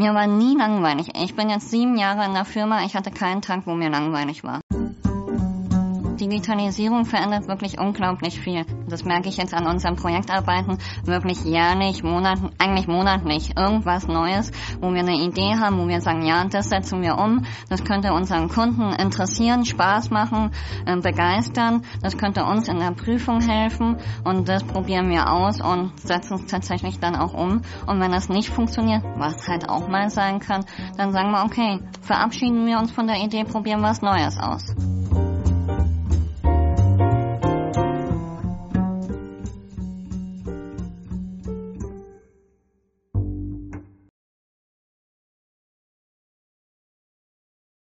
Mir war nie langweilig. Ich bin jetzt sieben Jahre in der Firma. Ich hatte keinen Tag, wo mir langweilig war. Digitalisierung verändert wirklich unglaublich viel. Das merke ich jetzt an unseren Projektarbeiten wirklich jährlich, monatlich, eigentlich monatlich. Irgendwas Neues, wo wir eine Idee haben, wo wir sagen, ja, das setzen wir um. Das könnte unseren Kunden interessieren, Spaß machen, äh, begeistern. Das könnte uns in der Prüfung helfen. Und das probieren wir aus und setzen es tatsächlich dann auch um. Und wenn das nicht funktioniert, was halt auch mal sein kann, dann sagen wir, okay, verabschieden wir uns von der Idee, probieren was Neues aus.